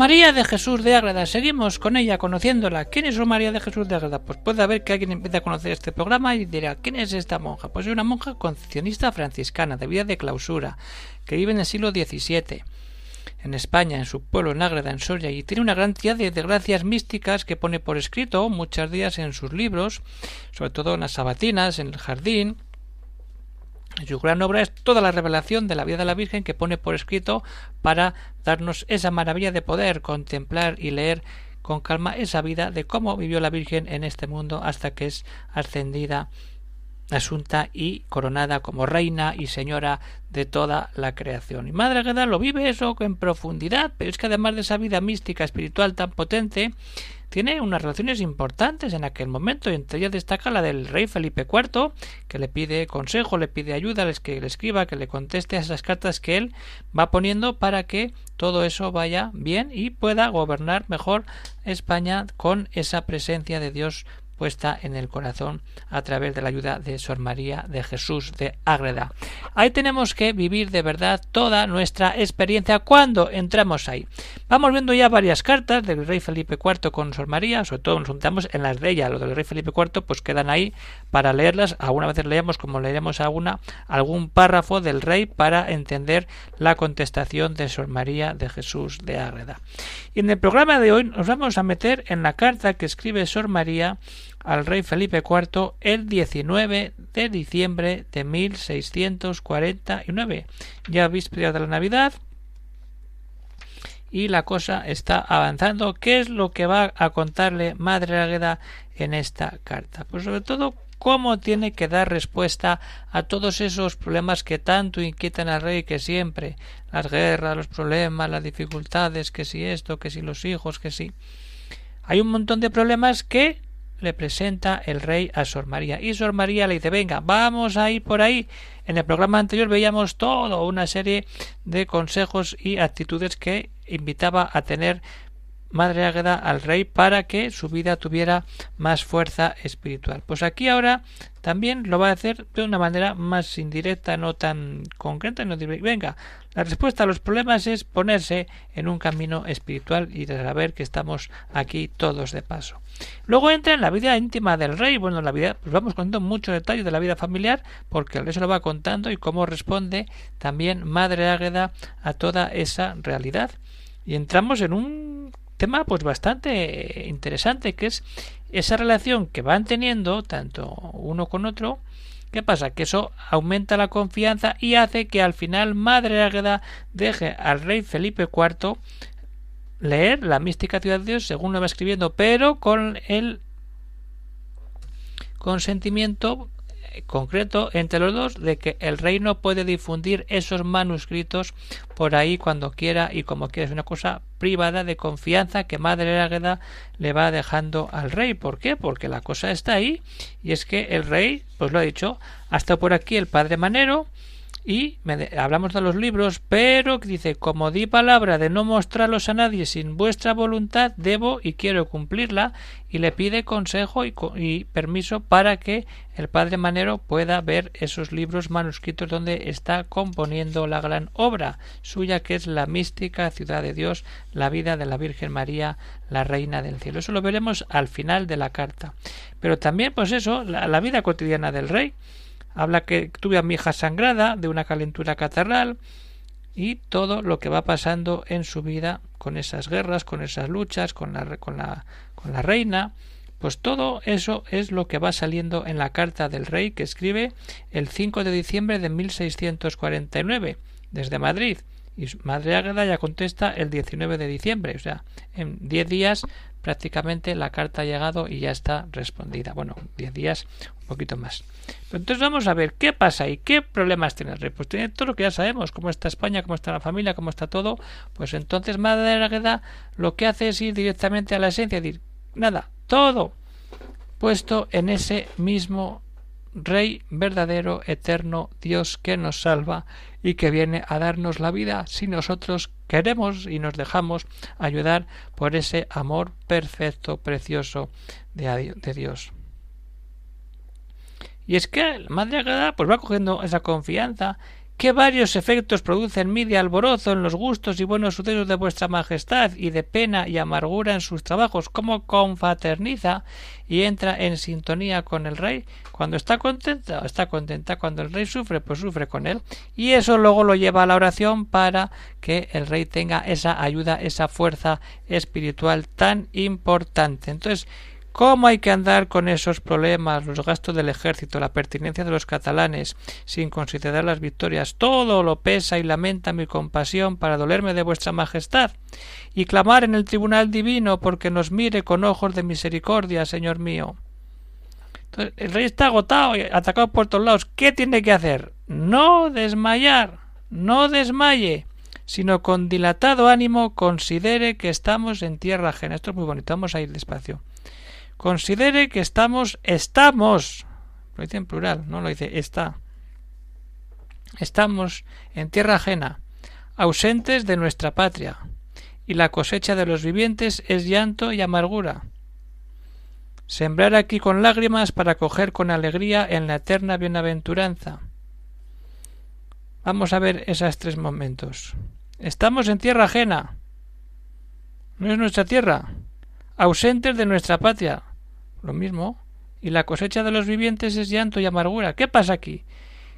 María de Jesús de Ágreda. Seguimos con ella, conociéndola. ¿Quién es María de Jesús de Ágreda? Pues puede haber que alguien empiece a conocer este programa y dirá, ¿quién es esta monja? Pues es una monja concepcionista franciscana, de vida de clausura, que vive en el siglo XVII en España, en su pueblo, en Ágreda, en Soria, y tiene una gran cantidad de desgracias místicas que pone por escrito muchos días en sus libros, sobre todo en las sabatinas, en el jardín, su gran obra es toda la revelación de la vida de la Virgen que pone por escrito para darnos esa maravilla de poder contemplar y leer con calma esa vida de cómo vivió la Virgen en este mundo hasta que es ascendida asunta y coronada como reina y señora de toda la creación. Y Madre Agueda lo vive eso en profundidad, pero es que además de esa vida mística espiritual tan potente, tiene unas relaciones importantes en aquel momento, y entre ellas destaca la del rey Felipe IV, que le pide consejo, le pide ayuda, les que le escriba, que le conteste a esas cartas que él va poniendo para que todo eso vaya bien y pueda gobernar mejor España con esa presencia de Dios en el corazón a través de la ayuda de Sor María de Jesús de Ágreda. Ahí tenemos que vivir de verdad toda nuestra experiencia cuando entramos ahí. Vamos viendo ya varias cartas del rey Felipe IV con Sor María, sobre todo nos juntamos en las de ella, lo del rey Felipe IV pues quedan ahí para leerlas, alguna vez leemos como leeremos alguna algún párrafo del rey para entender la contestación de Sor María de Jesús de Ágreda. Y en el programa de hoy nos vamos a meter en la carta que escribe Sor María al rey Felipe IV el 19 de diciembre de 1649, ya víspera de la Navidad, y la cosa está avanzando. ¿Qué es lo que va a contarle Madre Águeda en esta carta? Pues sobre todo cómo tiene que dar respuesta a todos esos problemas que tanto inquietan al rey que siempre las guerras, los problemas, las dificultades, que si esto, que si los hijos, que si hay un montón de problemas que le presenta el rey a Sor María. Y Sor María le dice venga vamos a ir por ahí en el programa anterior veíamos todo una serie de consejos y actitudes que invitaba a tener Madre Águeda al rey para que su vida tuviera más fuerza espiritual. Pues aquí ahora también lo va a hacer de una manera más indirecta, no tan concreta, no diré, venga, la respuesta a los problemas es ponerse en un camino espiritual y saber que estamos aquí todos de paso. Luego entra en la vida íntima del rey. Bueno, la vida, pues vamos contando muchos detalles de la vida familiar, porque el rey se lo va contando y cómo responde también Madre Águeda a toda esa realidad. Y entramos en un tema pues bastante interesante, que es esa relación que van teniendo tanto uno con otro ¿Qué pasa? Que eso aumenta la confianza y hace que al final Madre Águeda deje al rey Felipe IV leer la mística ciudad de Dios según lo va escribiendo, pero con el consentimiento concreto entre los dos de que el reino puede difundir esos manuscritos por ahí cuando quiera y como quiera. Es una cosa privada de confianza que Madre Águeda le va dejando al rey. ¿Por qué? Porque la cosa está ahí y es que el rey, pues lo ha dicho, hasta por aquí el padre Manero y hablamos de los libros, pero dice, como di palabra de no mostrarlos a nadie sin vuestra voluntad, debo y quiero cumplirla, y le pide consejo y, y, permiso para que el padre Manero pueda ver esos libros manuscritos donde está componiendo la gran obra suya que es la mística ciudad de Dios, la vida de la Virgen María, la Reina del Cielo. Eso lo veremos al final de la carta. Pero también, pues eso, la vida cotidiana del rey Habla que tuve a mi hija sangrada de una calentura catarral y todo lo que va pasando en su vida con esas guerras, con esas luchas, con la, con la, con la reina, pues todo eso es lo que va saliendo en la carta del rey que escribe el 5 de diciembre de 1649 desde Madrid. Y Madre Águeda ya contesta el 19 de diciembre, o sea, en 10 días prácticamente la carta ha llegado y ya está respondida. Bueno, 10 días, un poquito más. Pero entonces vamos a ver qué pasa y qué problemas tiene el rey. Pues tiene todo lo que ya sabemos, cómo está España, cómo está la familia, cómo está todo. Pues entonces Madre Águeda lo que hace es ir directamente a la esencia, decir, nada, todo puesto en ese mismo Rey verdadero, eterno, Dios que nos salva y que viene a darnos la vida si nosotros queremos y nos dejamos ayudar por ese amor perfecto, precioso de, Dios. Y es que la Madre Agreda pues va cogiendo esa confianza qué varios efectos produce en mí de alborozo en los gustos y buenos sucesos de vuestra majestad y de pena y amargura en sus trabajos, cómo confraterniza y entra en sintonía con el rey. Cuando está contenta, está contenta. Cuando el rey sufre, pues sufre con él. Y eso luego lo lleva a la oración para que el rey tenga esa ayuda, esa fuerza espiritual tan importante. Entonces, ¿Cómo hay que andar con esos problemas, los gastos del ejército, la pertinencia de los catalanes, sin considerar las victorias? Todo lo pesa y lamenta mi compasión para dolerme de vuestra majestad, y clamar en el tribunal divino porque nos mire con ojos de misericordia, señor mío. el rey está agotado y atacado por todos lados. ¿Qué tiene que hacer? No desmayar, no desmaye, sino con dilatado ánimo considere que estamos en tierra ajena. Esto es muy bonito, vamos a ir despacio. Considere que estamos, estamos, lo dice en plural, no lo dice está. Estamos en tierra ajena, ausentes de nuestra patria, y la cosecha de los vivientes es llanto y amargura. Sembrar aquí con lágrimas para coger con alegría en la eterna bienaventuranza. Vamos a ver esos tres momentos. Estamos en tierra ajena. No es nuestra tierra. Ausentes de nuestra patria lo mismo. Y la cosecha de los vivientes es llanto y amargura. ¿Qué pasa aquí?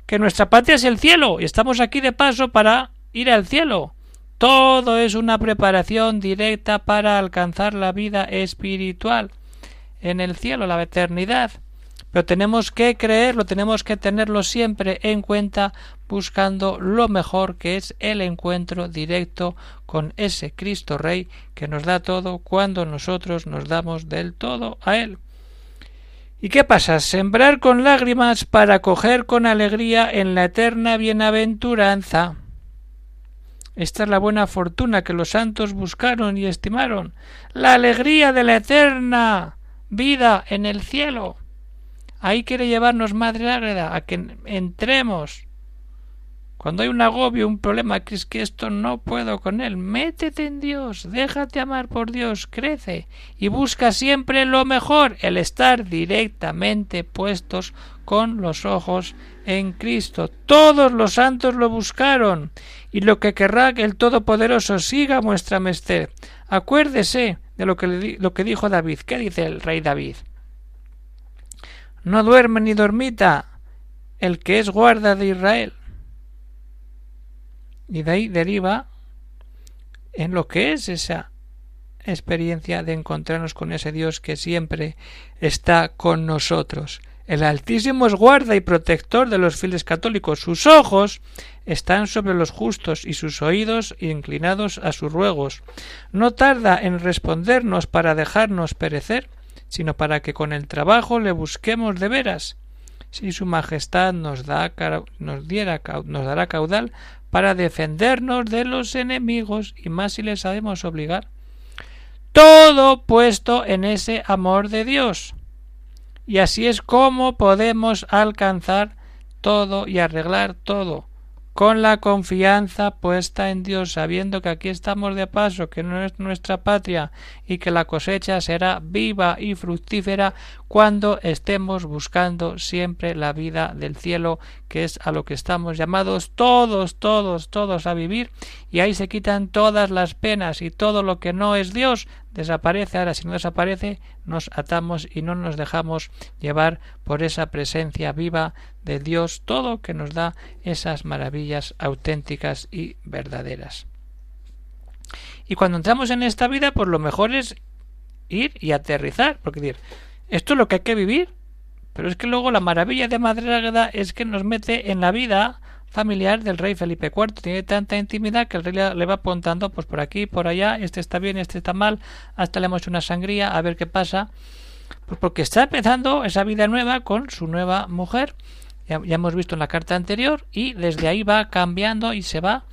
Que nuestra patria es el cielo y estamos aquí de paso para ir al cielo. Todo es una preparación directa para alcanzar la vida espiritual en el cielo, la eternidad. Pero tenemos que creerlo, tenemos que tenerlo siempre en cuenta, buscando lo mejor que es el encuentro directo con ese Cristo Rey que nos da todo cuando nosotros nos damos del todo a Él. ¿Y qué pasa? Sembrar con lágrimas para coger con alegría en la eterna bienaventuranza. Esta es la buena fortuna que los santos buscaron y estimaron, la alegría de la eterna vida en el cielo. Ahí quiere llevarnos Madre Ágreda a que entremos cuando hay un agobio, un problema, que es que esto no puedo con él, métete en Dios, déjate amar por Dios, crece y busca siempre lo mejor, el estar directamente puestos con los ojos en Cristo. Todos los santos lo buscaron y lo que querrá que el Todopoderoso siga vuestra mested. Acuérdese de lo que, lo que dijo David. ¿Qué dice el rey David? No duerme ni dormita el que es guarda de Israel y de ahí deriva en lo que es esa experiencia de encontrarnos con ese Dios que siempre está con nosotros. El Altísimo es guarda y protector de los fieles católicos. Sus ojos están sobre los justos y sus oídos inclinados a sus ruegos. No tarda en respondernos para dejarnos perecer, sino para que con el trabajo le busquemos de veras. Si su majestad nos, da, nos, diera, nos dará caudal para defendernos de los enemigos y más si les sabemos obligar. Todo puesto en ese amor de Dios. Y así es como podemos alcanzar todo y arreglar todo con la confianza puesta en Dios, sabiendo que aquí estamos de paso, que no es nuestra patria y que la cosecha será viva y fructífera cuando estemos buscando siempre la vida del cielo, que es a lo que estamos llamados todos, todos, todos a vivir, y ahí se quitan todas las penas y todo lo que no es Dios desaparece. Ahora, si no desaparece, nos atamos y no nos dejamos llevar por esa presencia viva de Dios, todo que nos da esas maravillas auténticas y verdaderas. Y cuando entramos en esta vida, pues lo mejor es ir y aterrizar, porque decir, esto es lo que hay que vivir. Pero es que luego la maravilla de Madre es que nos mete en la vida familiar del rey Felipe IV. Tiene tanta intimidad que el rey le va apuntando pues por aquí, por allá, este está bien, este está mal, hasta le hemos una sangría a ver qué pasa. Pues porque está empezando esa vida nueva con su nueva mujer. Ya, hemos visto en la carta anterior y desde ahí va cambiando y se va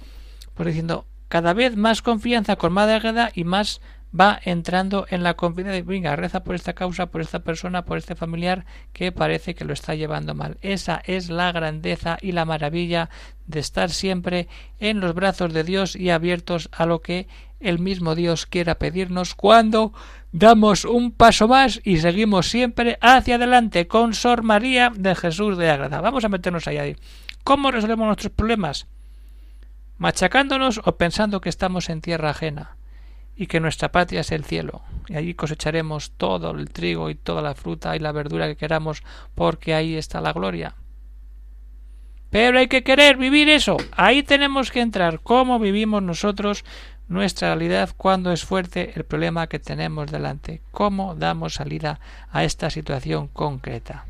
pues diciendo cada vez más confianza con Madre Águeda y más va entrando en la confianza de venga, reza por esta causa, por esta persona, por este familiar que parece que lo está llevando mal. Esa es la grandeza y la maravilla de estar siempre en los brazos de Dios y abiertos a lo que el mismo Dios quiera pedirnos cuando damos un paso más y seguimos siempre hacia adelante con Sor María de Jesús de Agrada. Vamos a meternos ahí. ¿Cómo resolvemos nuestros problemas? Machacándonos o pensando que estamos en tierra ajena y que nuestra patria es el cielo, y allí cosecharemos todo el trigo y toda la fruta y la verdura que queramos, porque ahí está la gloria. Pero hay que querer vivir eso. Ahí tenemos que entrar. ¿Cómo vivimos nosotros nuestra realidad cuando es fuerte el problema que tenemos delante? ¿Cómo damos salida a esta situación concreta?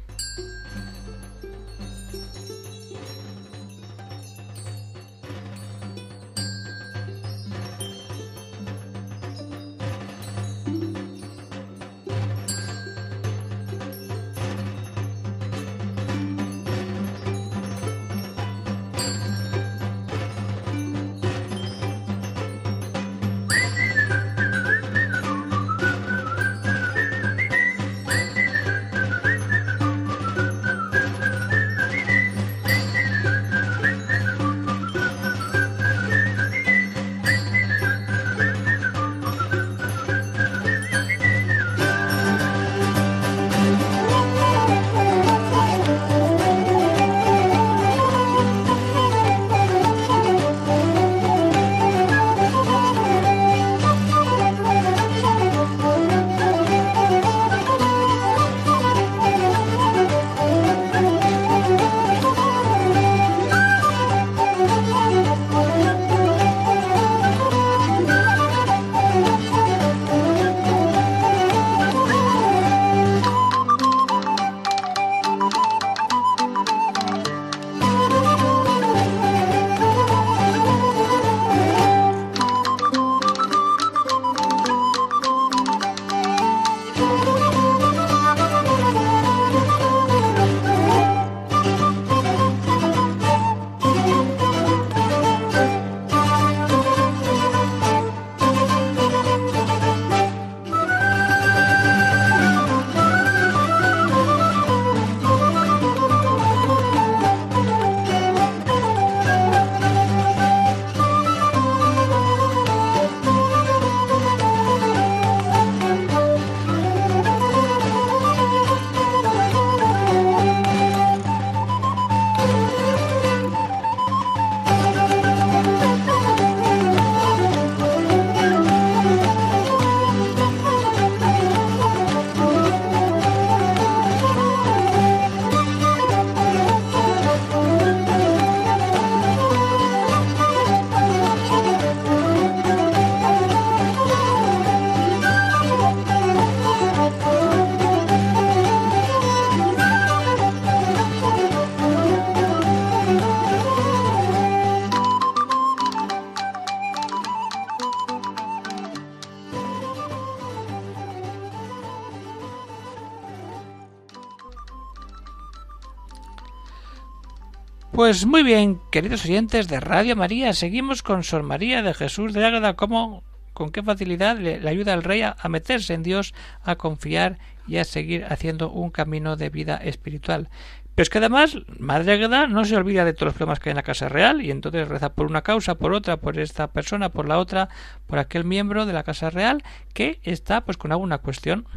Pues muy bien, queridos oyentes de Radio María, seguimos con Sor María de Jesús de Ágreda, cómo, con qué facilidad le, ayuda al rey a, meterse en Dios, a confiar y a seguir haciendo un camino de vida espiritual. Pero es que además, Madre Águeda no se olvida de todos los problemas que hay en la Casa Real y entonces reza por una causa, por otra, por esta persona, por la otra, por aquel miembro de la Casa Real que está pues con alguna cuestión.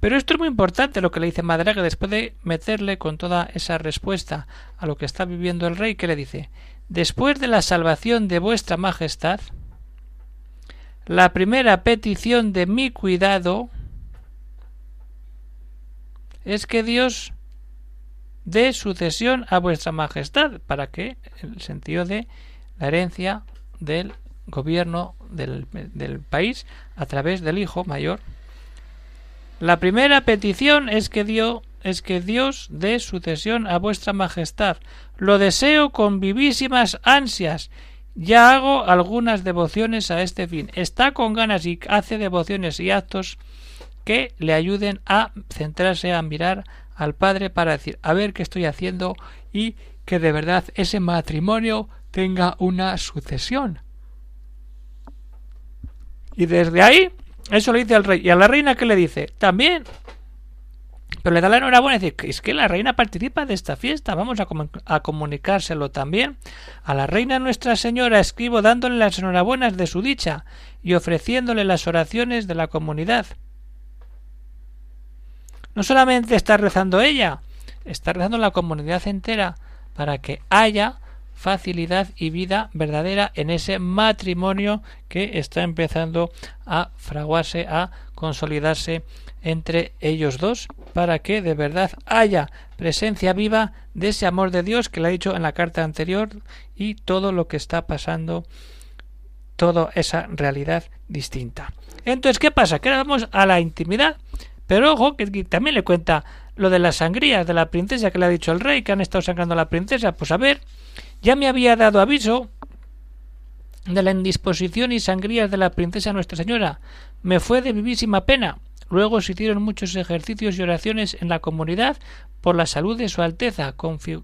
Pero esto es muy importante lo que le dice Madraga después de meterle con toda esa respuesta a lo que está viviendo el rey, que le dice Después de la salvación de vuestra majestad, la primera petición de mi cuidado es que Dios dé sucesión a vuestra majestad, para que, el sentido de la herencia del gobierno del país a través del hijo mayor, la primera petición es que, Dios, es que Dios dé sucesión a vuestra majestad. Lo deseo con vivísimas ansias. Ya hago algunas devociones a este fin. Está con ganas y hace devociones y actos que le ayuden a centrarse, a mirar al Padre para decir, a ver qué estoy haciendo y que de verdad ese matrimonio tenga una sucesión. Y desde ahí, eso le dice al rey. ¿Y a la reina qué le dice? También. Pero le da la enhorabuena y dice, es que la reina participa de esta fiesta, vamos a, a comunicárselo también. A la reina Nuestra Señora escribo dándole las enhorabuenas de su dicha y ofreciéndole las oraciones de la comunidad. No solamente está rezando ella, está rezando la comunidad entera para que haya facilidad y vida verdadera en ese matrimonio que está empezando a fraguarse, a consolidarse entre ellos dos, para que de verdad haya presencia viva de ese amor de Dios que le ha dicho en la carta anterior y todo lo que está pasando, toda esa realidad distinta. Entonces, ¿qué pasa? Que vamos a la intimidad, pero ojo, que también le cuenta lo de las sangrías de la princesa que le ha dicho el rey, que han estado sacando a la princesa. Pues a ver, ya me había dado aviso de la indisposición y sangrías de la princesa Nuestra Señora. Me fue de vivísima pena. Luego se hicieron muchos ejercicios y oraciones en la comunidad por la salud de Su Alteza.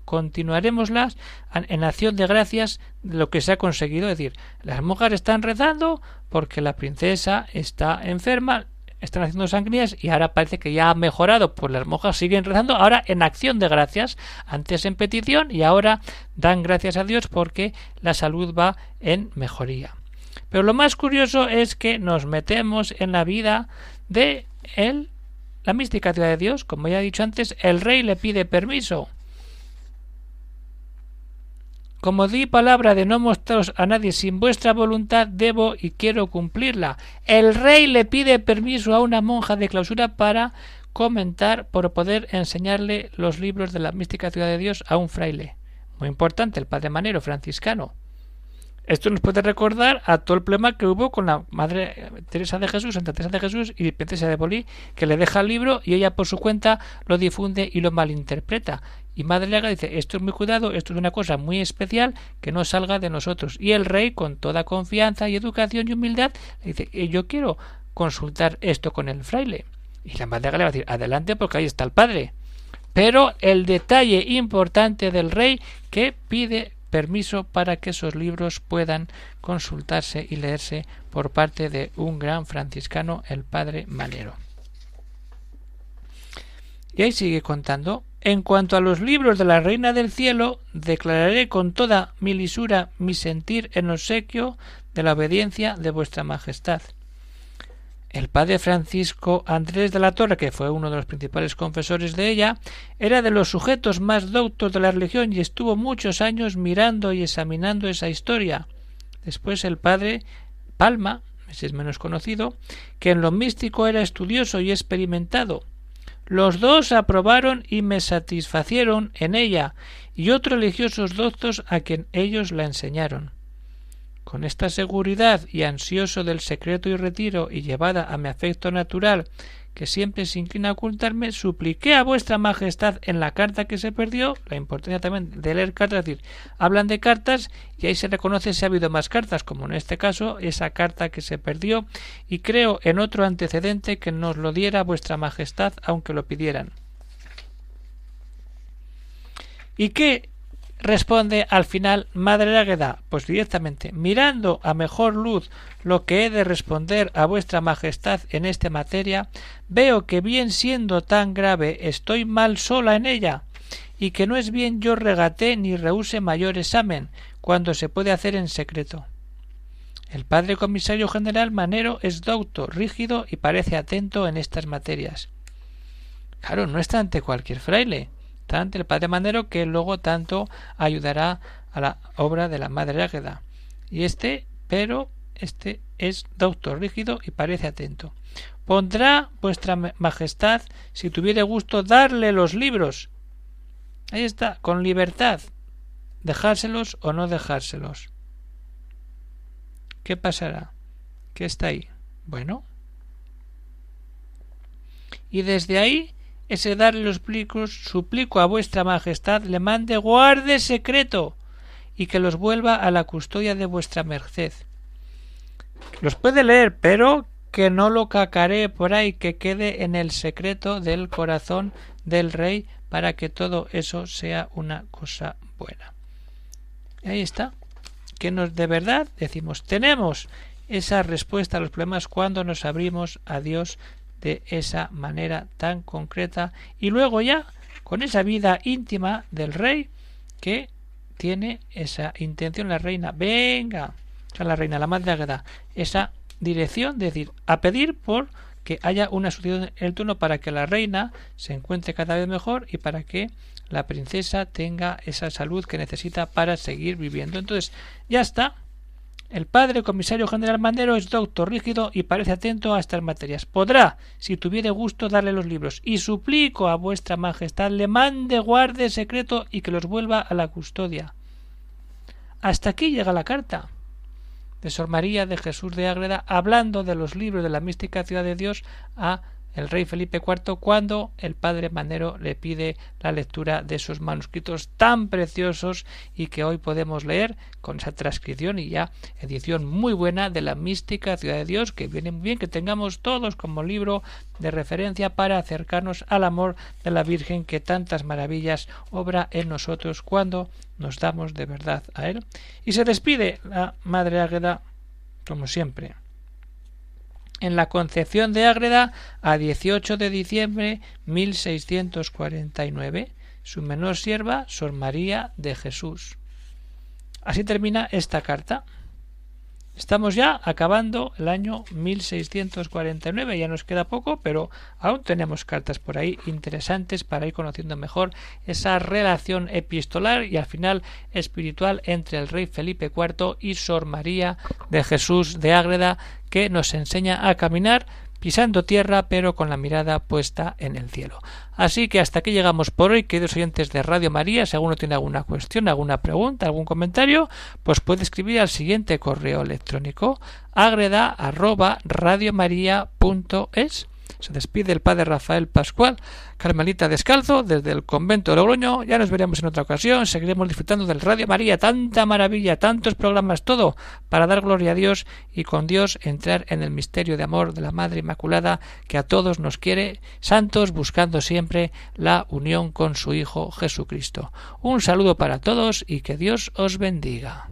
Continuaremoslas en acción de gracias de lo que se ha conseguido. Es decir, las mujeres están rezando porque la princesa está enferma, están haciendo sangrías y ahora parece que ya ha mejorado, pues las monjas siguen rezando, ahora en acción de gracias, antes en petición y ahora dan gracias a Dios porque la salud va en mejoría. Pero lo más curioso es que nos metemos en la vida de él, la mística ciudad de Dios, como ya he dicho antes, el rey le pide permiso como di palabra de no mostraros a nadie sin vuestra voluntad, debo y quiero cumplirla. El rey le pide permiso a una monja de clausura para comentar, por poder enseñarle los libros de la mística ciudad de Dios a un fraile. Muy importante, el padre Manero, franciscano. Esto nos puede recordar a todo el problema que hubo con la Madre Teresa de Jesús, Santa Teresa de Jesús y Princesa de Bolí, que le deja el libro y ella por su cuenta lo difunde y lo malinterpreta. Y Madre Lega dice, esto es muy cuidado, esto es una cosa muy especial que no salga de nosotros. Y el rey, con toda confianza y educación y humildad, le dice, eh, yo quiero consultar esto con el fraile. Y la Madre Lega le va a decir, adelante porque ahí está el padre. Pero el detalle importante del rey que pide permiso para que esos libros puedan consultarse y leerse por parte de un gran franciscano, el padre Malero. Y ahí sigue contando en cuanto a los libros de la Reina del Cielo, declararé con toda mi lisura mi sentir en obsequio de la obediencia de vuestra Majestad. El padre Francisco Andrés de la Torre, que fue uno de los principales confesores de ella, era de los sujetos más doctos de la religión y estuvo muchos años mirando y examinando esa historia. Después el padre Palma, ese es menos conocido, que en lo místico era estudioso y experimentado. Los dos aprobaron y me satisfacieron en ella, y otros religiosos doctos a quien ellos la enseñaron. Con esta seguridad y ansioso del secreto y retiro y llevada a mi afecto natural, que siempre se inclina a ocultarme, supliqué a vuestra majestad en la carta que se perdió, la importancia también de leer cartas, es decir, hablan de cartas y ahí se reconoce si ha habido más cartas, como en este caso, esa carta que se perdió, y creo en otro antecedente que nos lo diera vuestra majestad, aunque lo pidieran. ¿Y qué Responde al final Madre Águeda, pues directamente, mirando a mejor luz lo que he de responder a vuestra Majestad en esta materia, veo que bien siendo tan grave estoy mal sola en ella, y que no es bien yo regate ni rehúse mayor examen, cuando se puede hacer en secreto. El padre comisario general Manero es docto, rígido y parece atento en estas materias. Claro, no está ante cualquier fraile el padre Manero que luego tanto ayudará a la obra de la madre Águeda. Y este, pero este es doctor rígido y parece atento. Pondrá vuestra majestad, si tuviere gusto, darle los libros. Ahí está, con libertad. Dejárselos o no dejárselos. ¿Qué pasará? ¿Qué está ahí? Bueno. Y desde ahí ese darle los plicos, suplico a vuestra majestad le mande guarde secreto y que los vuelva a la custodia de vuestra merced. Los puede leer, pero que no lo cacaree por ahí, que quede en el secreto del corazón del rey para que todo eso sea una cosa buena. Ahí está. Que nos de verdad decimos, tenemos esa respuesta a los problemas cuando nos abrimos a Dios de esa manera tan concreta y luego ya con esa vida íntima del rey que tiene esa intención la reina venga o sea la reina la madre Águeda esa dirección de decir a pedir por que haya una sucesión en el turno para que la reina se encuentre cada vez mejor y para que la princesa tenga esa salud que necesita para seguir viviendo. Entonces, ya está. El padre comisario general Mandero es doctor rígido y parece atento a estas materias. Podrá, si tuviere gusto, darle los libros, y suplico a vuestra majestad le mande guarde secreto y que los vuelva a la custodia. Hasta aquí llega la carta de Sor María de Jesús de Ágreda hablando de los libros de la mística ciudad de Dios a el rey Felipe IV cuando el padre Manero le pide la lectura de esos manuscritos tan preciosos y que hoy podemos leer con esa transcripción y ya edición muy buena de la mística ciudad de Dios que viene muy bien que tengamos todos como libro de referencia para acercarnos al amor de la Virgen que tantas maravillas obra en nosotros cuando nos damos de verdad a él. Y se despide la madre Águeda como siempre en la Concepción de Ágreda a 18 de diciembre 1649. Su menor sierva, Sor María de Jesús. Así termina esta carta. Estamos ya acabando el año 1649, ya nos queda poco, pero aún tenemos cartas por ahí interesantes para ir conociendo mejor esa relación epistolar y al final espiritual entre el rey Felipe IV y Sor María de Jesús de Ágreda, que nos enseña a caminar pisando tierra pero con la mirada puesta en el cielo. Así que hasta aquí llegamos por hoy, queridos oyentes de Radio María. Si alguno tiene alguna cuestión, alguna pregunta, algún comentario, pues puede escribir al siguiente correo electrónico agreda arroba se despide el padre Rafael Pascual, Carmelita Descalzo, desde el convento de Logroño. Ya nos veremos en otra ocasión. Seguiremos disfrutando del Radio María. Tanta maravilla, tantos programas, todo para dar gloria a Dios y con Dios entrar en el misterio de amor de la Madre Inmaculada que a todos nos quiere santos, buscando siempre la unión con su Hijo Jesucristo. Un saludo para todos y que Dios os bendiga.